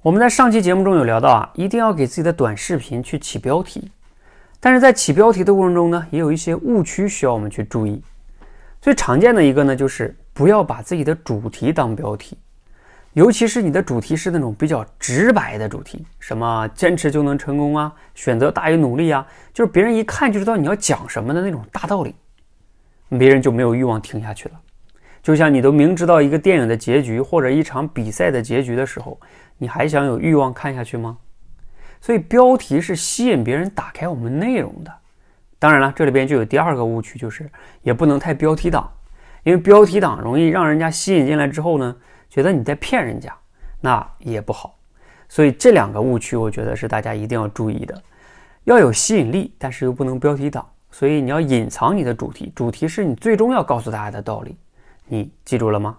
我们在上期节目中有聊到啊，一定要给自己的短视频去起标题，但是在起标题的过程中呢，也有一些误区需要我们去注意。最常见的一个呢，就是不要把自己的主题当标题，尤其是你的主题是那种比较直白的主题，什么坚持就能成功啊，选择大于努力啊，就是别人一看就知道你要讲什么的那种大道理，别人就没有欲望听下去了。就像你都明知道一个电影的结局或者一场比赛的结局的时候，你还想有欲望看下去吗？所以标题是吸引别人打开我们内容的。当然了，这里边就有第二个误区，就是也不能太标题党，因为标题党容易让人家吸引进来之后呢，觉得你在骗人家，那也不好。所以这两个误区，我觉得是大家一定要注意的，要有吸引力，但是又不能标题党。所以你要隐藏你的主题，主题是你最终要告诉大家的道理。你记住了吗？